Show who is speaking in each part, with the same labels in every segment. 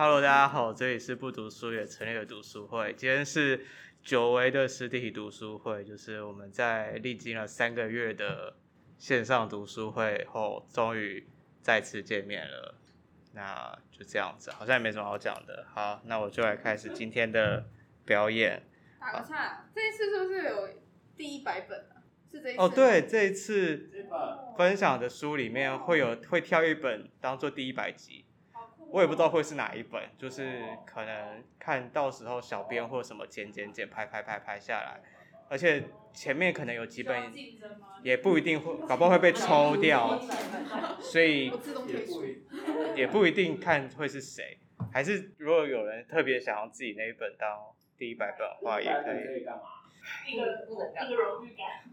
Speaker 1: Hello，大家好，这里是不读书也成立的读书会。今天是久违的实体读书会，就是我们在历经了三个月的线上读书会后，终于再次见面了。那就这样子，好像也没什么好讲的。好，那我就来开始今天的表演。
Speaker 2: 打个岔，这一次是不是有第一百本啊？是这一次
Speaker 1: 哦，对，这一次分享的书里面会有会挑一本当做第一百集。我也不知道会是哪一本，就是可能看到时候小编或什么剪剪剪拍拍拍拍下来，而且前面可能有几本也不一定会，搞不好会被抽掉，所以也不一定看会是谁，还是如果有人特别想要自己那一本当第一百本的话，也可以。
Speaker 3: 一个一个荣誉感。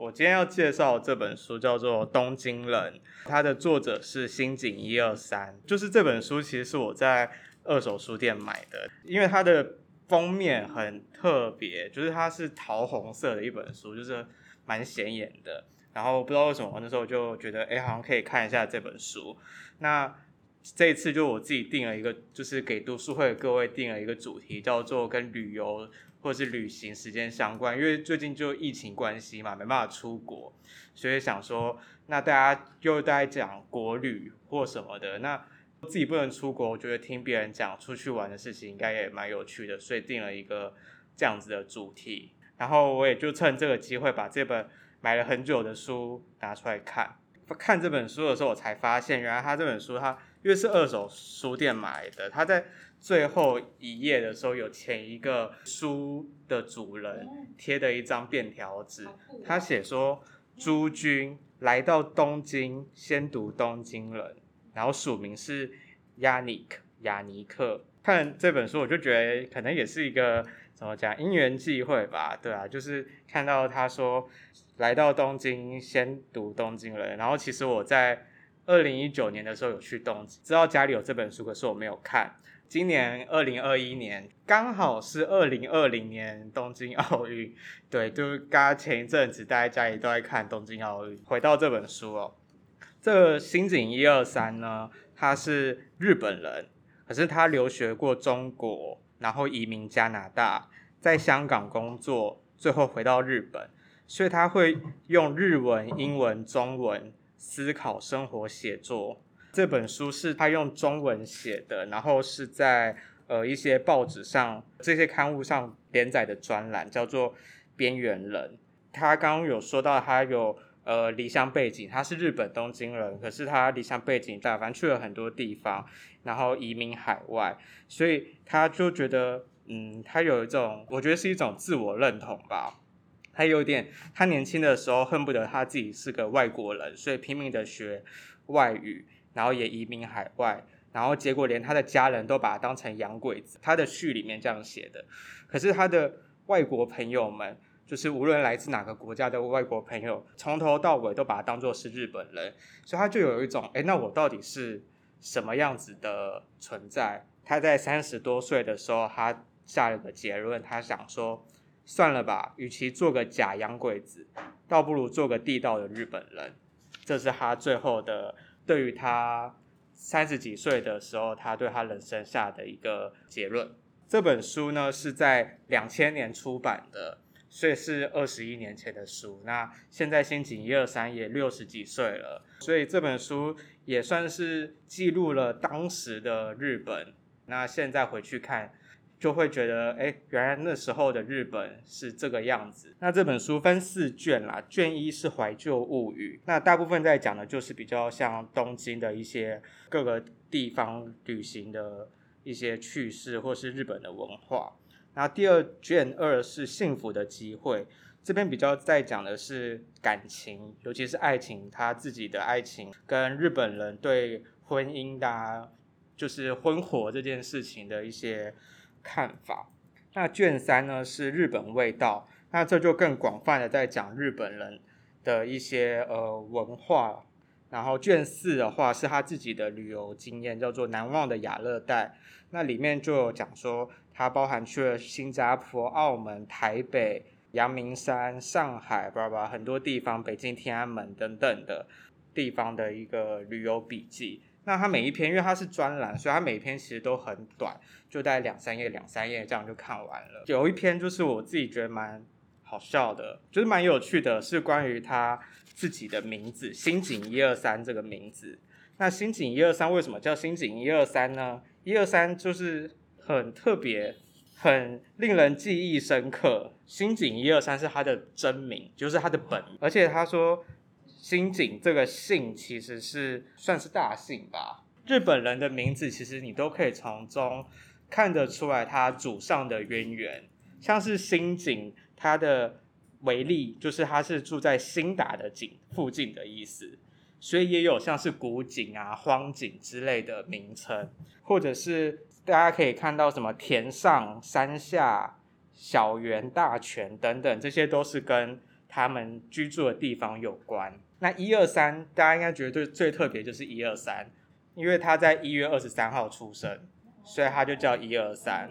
Speaker 1: 我今天要介绍这本书叫做《东京人》，它的作者是新井一二三。就是这本书其实是我在二手书店买的，因为它的封面很特别，就是它是桃红色的一本书，就是蛮显眼的。然后不知道为什么那时候就觉得，哎，好像可以看一下这本书。那这一次就我自己定了一个，就是给读书会的各位定了一个主题，叫做跟旅游。或是旅行时间相关，因为最近就疫情关系嘛，没办法出国，所以想说，那大家又在讲国旅或什么的，那自己不能出国，我觉得听别人讲出去玩的事情应该也蛮有趣的，所以定了一个这样子的主题。然后我也就趁这个机会把这本买了很久的书拿出来看。看这本书的时候，我才发现，原来他这本书他因为是二手书店买的，他在。最后一页的时候，有前一个书的主人贴的一张便条纸，他写说：“诸君来到东京，先读《东京人》，然后署名是亚尼克亚尼克。”看这本书，我就觉得可能也是一个怎么讲因缘际会吧，对啊，就是看到他说来到东京，先读《东京人》，然后其实我在二零一九年的时候有去东京，知道家里有这本书，可是我没有看。今年二零二一年刚好是二零二零年东京奥运，对，就是刚前一阵子大家家里都在看东京奥运。回到这本书哦，这个新井一二三呢，他是日本人，可是他留学过中国，然后移民加拿大，在香港工作，最后回到日本，所以他会用日文、英文、中文思考生活、写作。这本书是他用中文写的，然后是在呃一些报纸上、这些刊物上连载的专栏，叫做《边缘人》。他刚刚有说到他有呃离乡背景，他是日本东京人，可是他离乡背景大，反正去了很多地方，然后移民海外，所以他就觉得嗯，他有一种我觉得是一种自我认同吧。他有点，他年轻的时候恨不得他自己是个外国人，所以拼命的学外语。然后也移民海外，然后结果连他的家人都把他当成洋鬼子。他的序里面这样写的。可是他的外国朋友们，就是无论来自哪个国家的外国朋友，从头到尾都把他当作是日本人，所以他就有一种，哎，那我到底是什么样子的存在？他在三十多岁的时候，他下了个结论，他想说，算了吧，与其做个假洋鬼子，倒不如做个地道的日本人。这是他最后的。对于他三十几岁的时候，他对他人生下的一个结论。这本书呢是在两千年出版的，所以是二十一年前的书。那现在新井一二三也六十几岁了，所以这本书也算是记录了当时的日本。那现在回去看。就会觉得，哎，原来那时候的日本是这个样子。那这本书分四卷啦，卷一是怀旧物语，那大部分在讲的就是比较像东京的一些各个地方旅行的一些趣事，或是日本的文化。那第二卷二是幸福的机会，这边比较在讲的是感情，尤其是爱情，他自己的爱情跟日本人对婚姻的啊，就是婚活这件事情的一些。看法。那卷三呢是日本味道，那这就更广泛的在讲日本人的一些呃文化。然后卷四的话是他自己的旅游经验，叫做难忘的亚热带。那里面就有讲说，它包含去了新加坡、澳门、台北、阳明山、上海，巴拉巴拉很多地方，北京天安门等等的地方的一个旅游笔记。那它每一篇，因为它是专栏，所以它每一篇其实都很短，就大概两三页、两三页这样就看完了。有一篇就是我自己觉得蛮好笑的，就是蛮有趣的，是关于他自己的名字“新井一二三”这个名字。那新井一二三为什么叫新井一二三呢？一二三就是很特别，很令人记忆深刻。新井一二三是他的真名，就是他的本。而且他说新井这个姓其实是算是大姓吧。日本人的名字其实你都可以从中看得出来他祖上的渊源，像是新井，他的为例就是他是住在新打的井附近的意思。所以也有像是古井啊、荒井之类的名称，或者是大家可以看到什么田上、山下、小园、大泉等等，这些都是跟他们居住的地方有关。那一二三，大家应该觉得最最特别就是一二三，因为他在一月二十三号出生，所以他就叫一二三。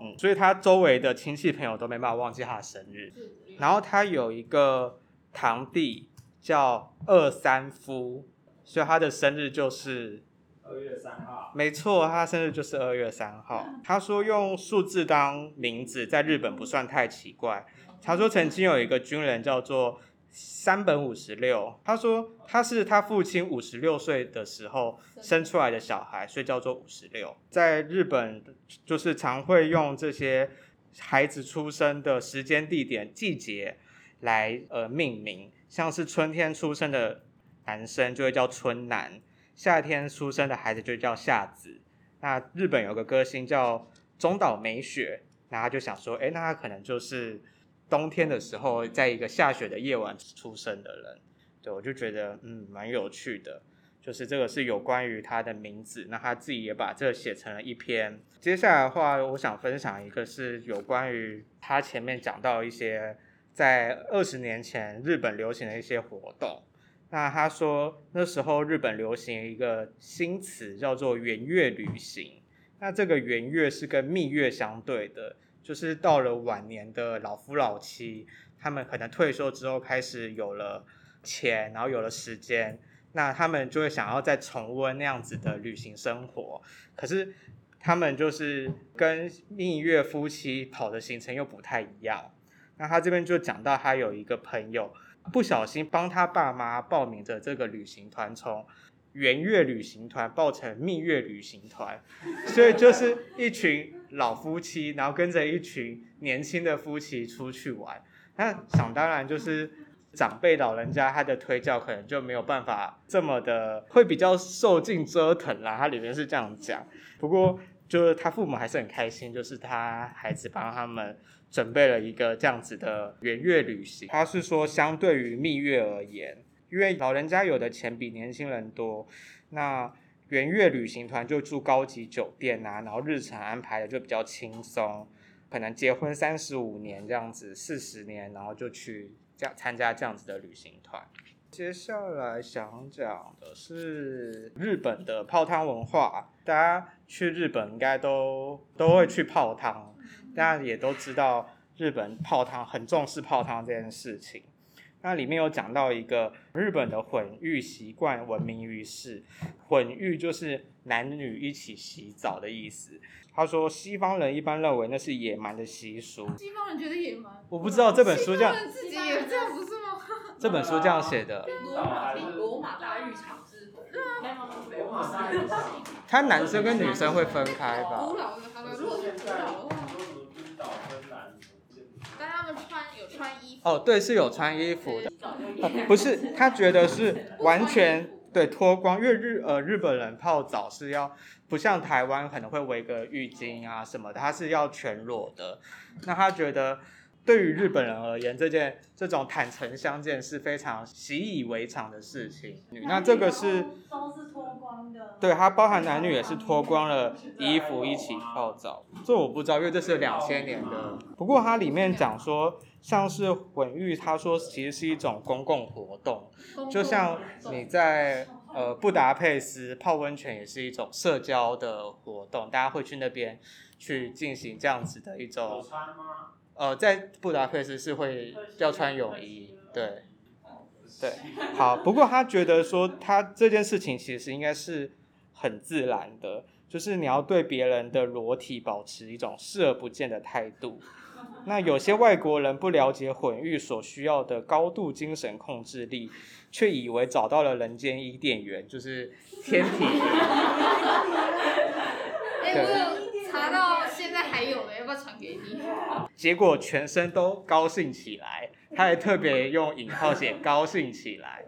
Speaker 1: 嗯，所以他周围的亲戚朋友都没办法忘记他的生日。然后他有一个堂弟。叫二三夫，所以他的生日就是
Speaker 4: 二月三号。
Speaker 1: 没错，他生日就是二月三号。他说用数字当名字在日本不算太奇怪。他说曾经有一个军人叫做山本五十六，他说他是他父亲五十六岁的时候生出来的小孩，所以叫做五十六。在日本就是常会用这些孩子出生的时间、地点、季节来呃命名。像是春天出生的男生就会叫春男，夏天出生的孩子就叫夏子。那日本有个歌星叫中岛美雪，那他就想说，哎，那他可能就是冬天的时候，在一个下雪的夜晚出生的人。对，我就觉得嗯蛮有趣的，就是这个是有关于他的名字，那他自己也把这个写成了一篇。接下来的话，我想分享一个是有关于他前面讲到一些。在二十年前，日本流行的一些活动。那他说，那时候日本流行一个新词，叫做“圆月旅行”。那这个圆月是跟蜜月相对的，就是到了晚年的老夫老妻，他们可能退休之后开始有了钱，然后有了时间，那他们就会想要再重温那样子的旅行生活。可是他们就是跟蜜月夫妻跑的行程又不太一样。那他这边就讲到，他有一个朋友不小心帮他爸妈报名的这个旅行团，从圆月旅行团报成蜜月旅行团，所以就是一群老夫妻，然后跟着一群年轻的夫妻出去玩。那想当然就是长辈老人家他的推教可能就没有办法这么的，会比较受尽折腾啦。他里面是这样讲，不过就是他父母还是很开心，就是他孩子帮他们。准备了一个这样子的圆月旅行，他是说相对于蜜月而言，因为老人家有的钱比年轻人多，那圆月旅行团就住高级酒店啊，然后日程安排的就比较轻松，可能结婚三十五年这样子，四十年然后就去这样参加这样子的旅行团。接下来想讲的是日本的泡汤文化，大家去日本应该都都会去泡汤。大家也都知道，日本泡汤很重视泡汤这件事情。那里面有讲到一个日本的混浴习惯闻名于世，混浴就是男女一起洗澡的意思。他说西方人一般认为那是野蛮的习俗。
Speaker 2: 西方人觉得野蛮？
Speaker 1: 我不知道这本书这样。
Speaker 2: 自己也这样不是吗？
Speaker 1: 这本书这样写的。
Speaker 3: 罗马罗马大浴场。
Speaker 1: 他男生跟女生会分开吧？
Speaker 2: 古老的他们说古老的。但他们穿有穿衣服哦，
Speaker 1: 对，是有穿衣服的，不是他觉得是 完全对脱光，因为日呃日本人泡澡是要不像台湾可能会围个浴巾啊什么的，他是要全裸的，那他觉得。对于日本人而言，这件这种坦诚相见是非常习以为常的事情。那这个是
Speaker 3: 都是脱光的，
Speaker 1: 对，它包含男女也是脱光了衣服一起泡澡。这我不知道，因为这是两千年的。不过它里面讲说，像是混浴，他说其实是一种公共活动，就像你在呃，布达佩斯泡温泉也是一种社交的活动，大家会去那边去进行这样子的一种。呃，在布达佩斯是会要穿泳衣，对，对，好。不过他觉得说，他这件事情其实应该是很自然的，就是你要对别人的裸体保持一种视而不见的态度。那有些外国人不了解混浴所需要的高度精神控制力，却以为找到了人间伊甸园，就是天体。
Speaker 2: 哎，我有查到现在还有的，要不要传给你？
Speaker 1: 结果全身都高兴起来，他还特别用引号写“高兴起来”，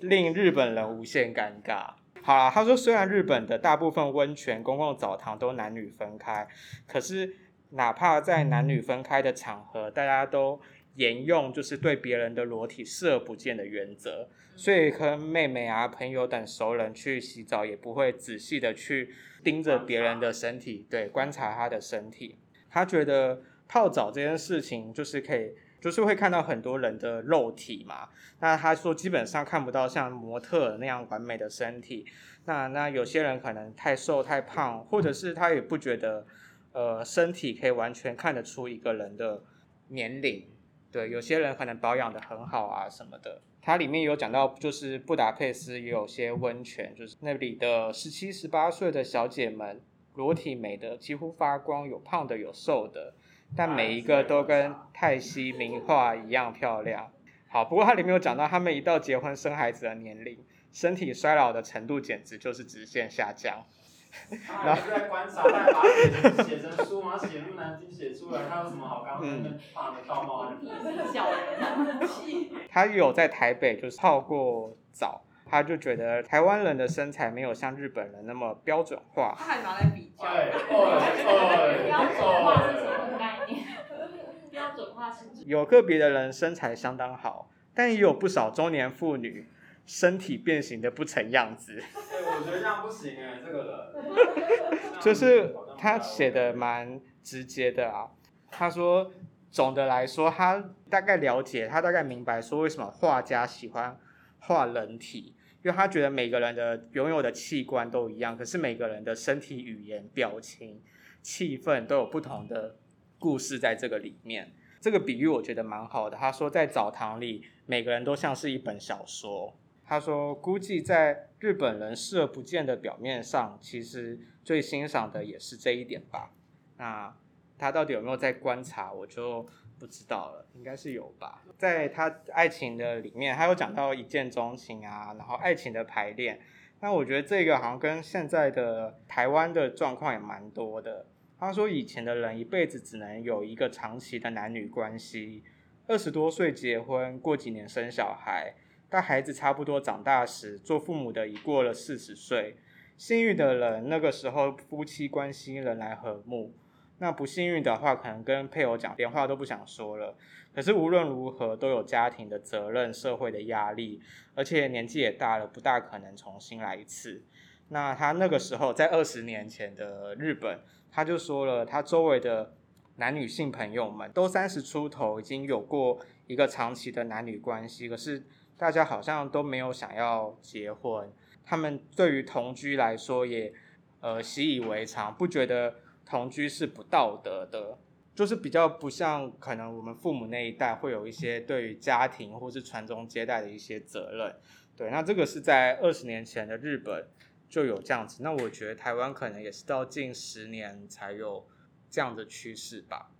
Speaker 1: 令日本人无限尴尬。好啦，他说虽然日本的大部分温泉、公共澡堂都男女分开，可是。哪怕在男女分开的场合，大家都沿用就是对别人的裸体视而不见的原则，所以跟妹妹啊、朋友等熟人去洗澡，也不会仔细的去盯着别人的身体，对，观察他的身体。他觉得泡澡这件事情就是可以，就是会看到很多人的肉体嘛。那他说基本上看不到像模特那样完美的身体。那那有些人可能太瘦太胖，或者是他也不觉得。呃，身体可以完全看得出一个人的年龄，对，有些人可能保养的很好啊什么的。它里面有讲到，就是布达佩斯也有些温泉，就是那里的十七、十八岁的小姐们，裸体美的几乎发光，有胖的有瘦的，但每一个都跟泰西名画一样漂亮。好，不过它里面有讲到，他们一到结婚生孩子的年龄，身体衰老的程度简直就是直线下降。
Speaker 4: 他还是在观察，在把写写成书嘛，写那么难听写出来，他有什么好刚刚怕的道貌岸然？
Speaker 1: 他有在台北就是泡过澡，他就觉得台湾人的身材没有像日本人那么标准化。
Speaker 2: 他还拿来比
Speaker 4: 较。
Speaker 3: 标准化是什么
Speaker 1: 有个别的人身材相当好，但也有不少中年妇女。身体变形的不成样子。
Speaker 4: 对，我觉得这样不行哎，这个人。
Speaker 1: 就是他写的蛮直接的啊。他说，总的来说，他大概了解，他大概明白说为什么画家喜欢画人体，因为他觉得每个人的拥有的器官都一样，可是每个人的身体语言、表情、气氛都有不同的故事在这个里面。这个比喻我觉得蛮好的。他说，在澡堂里，每个人都像是一本小说。他说：“估计在日本人视而不见的表面上，其实最欣赏的也是这一点吧。那他到底有没有在观察，我就不知道了。应该是有吧。在他爱情的里面，他有讲到一见钟情啊，然后爱情的排练。那我觉得这个好像跟现在的台湾的状况也蛮多的。他说以前的人一辈子只能有一个长期的男女关系，二十多岁结婚，过几年生小孩。”待孩子差不多长大时，做父母的已过了四十岁。幸运的人，那个时候夫妻关系仍然和睦；那不幸运的话，可能跟配偶讲电话都不想说了。可是无论如何，都有家庭的责任、社会的压力，而且年纪也大了，不大可能重新来一次。那他那个时候在二十年前的日本，他就说了，他周围的男女性朋友们都三十出头，已经有过一个长期的男女关系，可是。大家好像都没有想要结婚，他们对于同居来说也呃习以为常，不觉得同居是不道德的，就是比较不像可能我们父母那一代会有一些对于家庭或是传宗接代的一些责任。对，那这个是在二十年前的日本就有这样子，那我觉得台湾可能也是到近十年才有这样的趋势吧。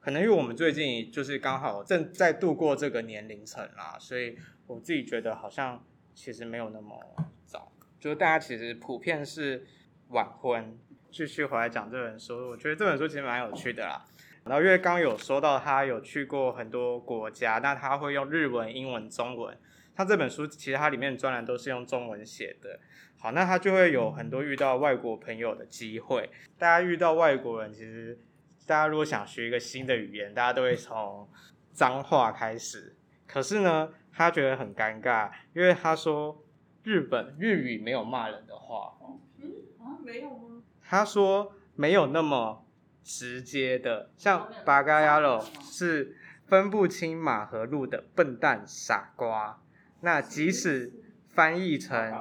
Speaker 1: 可能因为我们最近就是刚好正在度过这个年龄层啦，所以。我自己觉得好像其实没有那么早，就是大家其实普遍是晚婚。继续回来讲这本书，我觉得这本书其实蛮有趣的啦。然后因为刚有说到他有去过很多国家，那他会用日文、英文、中文。他这本书其实它里面专栏都是用中文写的。好，那他就会有很多遇到外国朋友的机会。大家遇到外国人，其实大家如果想学一个新的语言，大家都会 从脏话开始。可是呢，他觉得很尴尬，因为他说日本日语没有骂人的话。
Speaker 2: 嗯啊，没有吗？
Speaker 1: 他说没有那么直接的，像八嘎呀喽是分不清马和路的笨蛋傻瓜。那即使翻译成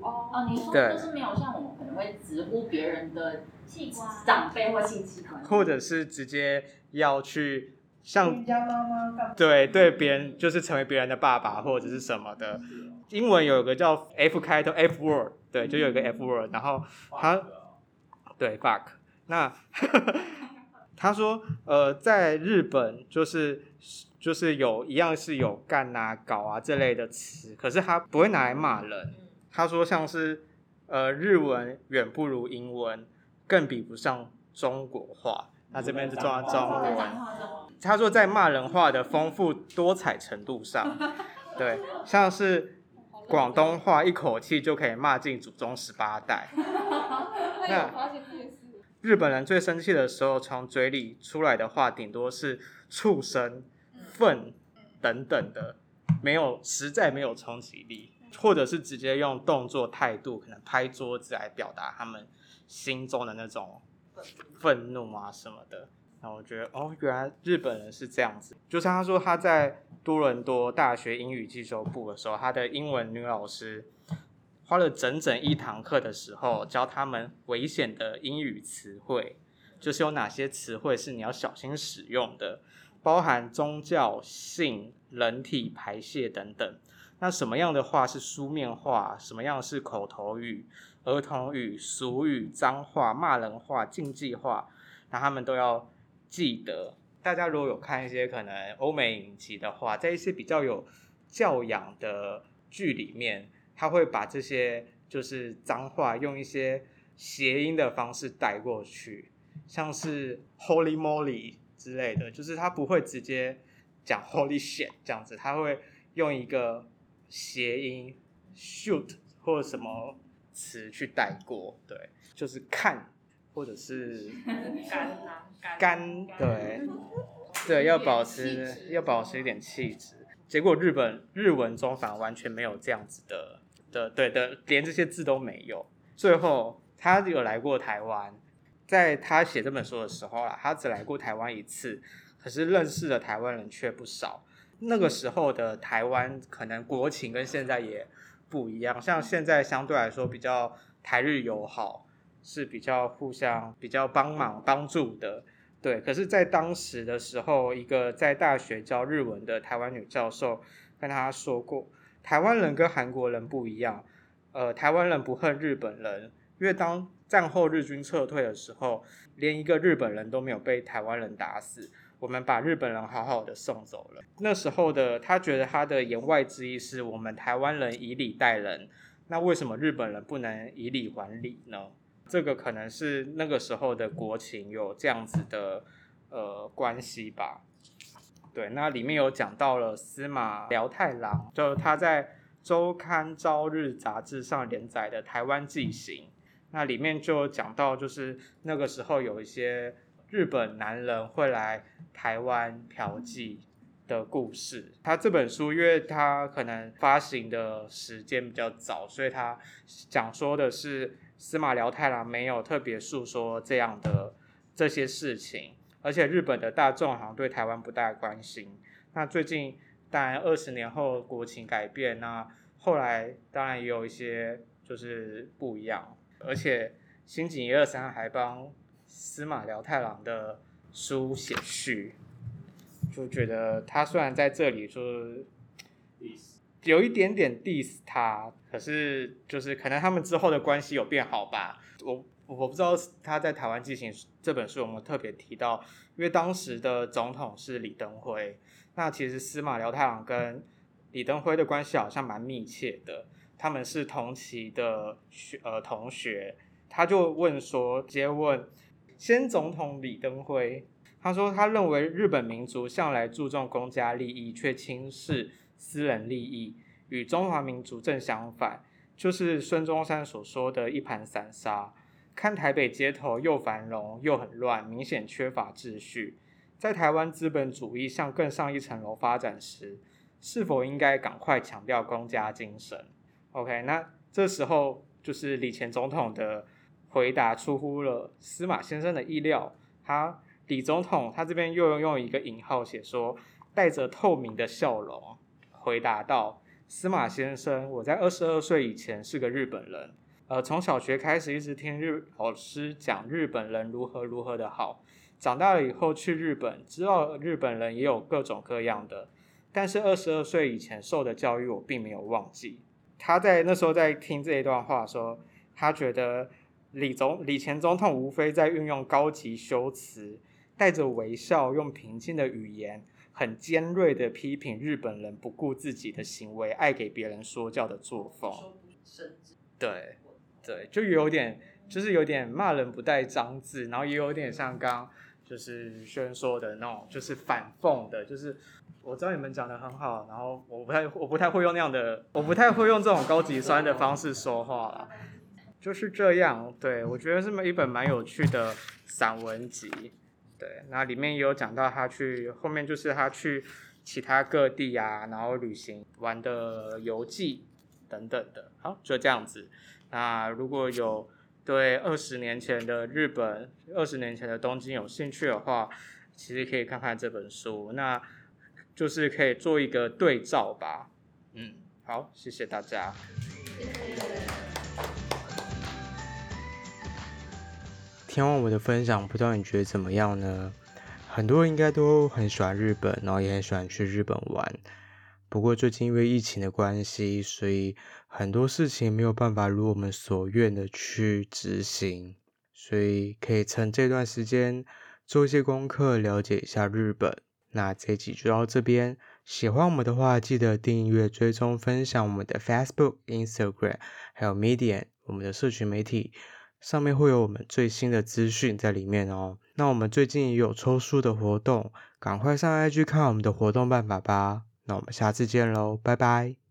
Speaker 3: 哦哦，你说就是没有像我们可能会直呼别人的
Speaker 2: 器官、
Speaker 3: 长辈或亲戚，
Speaker 1: 或者是直接要去像
Speaker 2: 人家妈妈
Speaker 1: 对对别人就是成为别人的爸爸或者是什么的。英文有个叫 F 开头 F word，对，就有一个 F word，然后他对 fuck，那 他说呃，在日本就是。就是有一样是有干啊、搞啊这类的词，可是他不会拿来骂人。他说像是呃日文远不如英文，更比不上中国话。那这边是中中文。他说在骂人话的丰富多彩程度上，对，像是广东话一口气就可以骂进祖宗十八代。那日本人最生气的时候，从嘴里出来的话顶多是畜生。愤等等的，没有实在没有冲击力，或者是直接用动作态度，可能拍桌子来表达他们心中的那种愤怒啊什么的。那我觉得哦，原来日本人是这样子。就是他说他在多伦多大学英语进修部的时候，他的英文女老师花了整整一堂课的时候教他们危险的英语词汇，就是有哪些词汇是你要小心使用的。包含宗教、性、人体排泄等等。那什么样的话是书面话？什么样是口头语、儿童语、俗语、脏话、骂人话、禁忌话？那他们都要记得。大家如果有看一些可能欧美影集的话，在一些比较有教养的剧里面，他会把这些就是脏话用一些谐音的方式带过去，像是 Holy Moly。之类的，就是他不会直接讲 Holy shit 这样子，他会用一个谐音 shoot 或者什么词去带过，对，就是看或者是
Speaker 3: 干
Speaker 1: 干，对对，要保持要保持一点气质。结果日本日文中反而完全没有这样子的的，对的，连这些字都没有。最后他有来过台湾。在他写这本书的时候啊，他只来过台湾一次，可是认识的台湾人却不少。那个时候的台湾可能国情跟现在也不一样，像现在相对来说比较台日友好，是比较互相比较帮忙帮助的。对，可是，在当时的时候，一个在大学教日文的台湾女教授跟他说过，台湾人跟韩国人不一样，呃，台湾人不恨日本人，因为当战后日军撤退的时候，连一个日本人都没有被台湾人打死。我们把日本人好好的送走了。那时候的他觉得他的言外之意是我们台湾人以礼待人，那为什么日本人不能以礼还礼呢？这个可能是那个时候的国情有这样子的呃关系吧。对，那里面有讲到了司马辽太郎，就是他在周刊朝日杂志上连载的《台湾纪行》。那里面就讲到，就是那个时候有一些日本男人会来台湾嫖妓的故事。他这本书，因为他可能发行的时间比较早，所以他讲说的是司马辽太郎没有特别述说这样的这些事情，而且日本的大众好像对台湾不大关心。那最近当然二十年后国情改变，那后来当然也有一些就是不一样。而且新井一二三还帮司马辽太郎的书写序，就觉得他虽然在这里说有一点点 diss 他，可是就是可能他们之后的关系有变好吧。我我不知道他在《台湾进行》这本书有没有特别提到，因为当时的总统是李登辉，那其实司马辽太郎跟李登辉的关系好像蛮密切的。他们是同期的学呃同学，他就问说，直接问先总统李登辉，他说他认为日本民族向来注重公家利益，却轻视私人利益，与中华民族正相反，就是孙中山所说的一盘散沙。看台北街头又繁荣又很乱，明显缺乏秩序。在台湾资本主义向更上一层楼发展时，是否应该赶快强调公家精神？OK，那这时候就是李前总统的回答出乎了司马先生的意料。他李总统他这边又用一个引号写说，带着透明的笑容回答道：“司马先生，我在二十二岁以前是个日本人，呃，从小学开始一直听日老师讲日本人如何如何的好，长大了以后去日本，知道日本人也有各种各样的，但是二十二岁以前受的教育我并没有忘记。他在那时候在听这一段话说，他觉得李总李前总统无非在运用高级修辞，带着微笑，用平静的语言。很尖锐的批评日本人不顾自己的行为，爱给别人说教的作风。对，对，就有点，就是有点骂人不带脏字，然后也有点像刚就是宣说的那种，就是反讽的，就是我知道你们讲的很好，然后我不太，我不太会用那样的，我不太会用这种高级酸的方式说话啦，就是这样。对，我觉得是一本蛮有趣的散文集。对，那里面也有讲到他去后面就是他去其他各地啊，然后旅行玩的游记等等的。好，就这样子。那如果有对二十年前的日本、二十年前的东京有兴趣的话，其实可以看看这本书，那就是可以做一个对照吧。嗯，好，谢谢大家。听完我的分享，不知道你觉得怎么样呢？很多人应该都很喜欢日本，然后也很喜欢去日本玩。不过最近因为疫情的关系，所以很多事情没有办法如我们所愿的去执行。所以可以趁这段时间做一些功课，了解一下日本。那这集就到这边，喜欢我们的话，记得订阅、追踪、分享我们的 Facebook、Instagram，还有 Medium 我们的社群媒体。上面会有我们最新的资讯在里面哦。那我们最近也有抽书的活动，赶快上 IG 看我们的活动办法吧。那我们下次见喽，拜拜。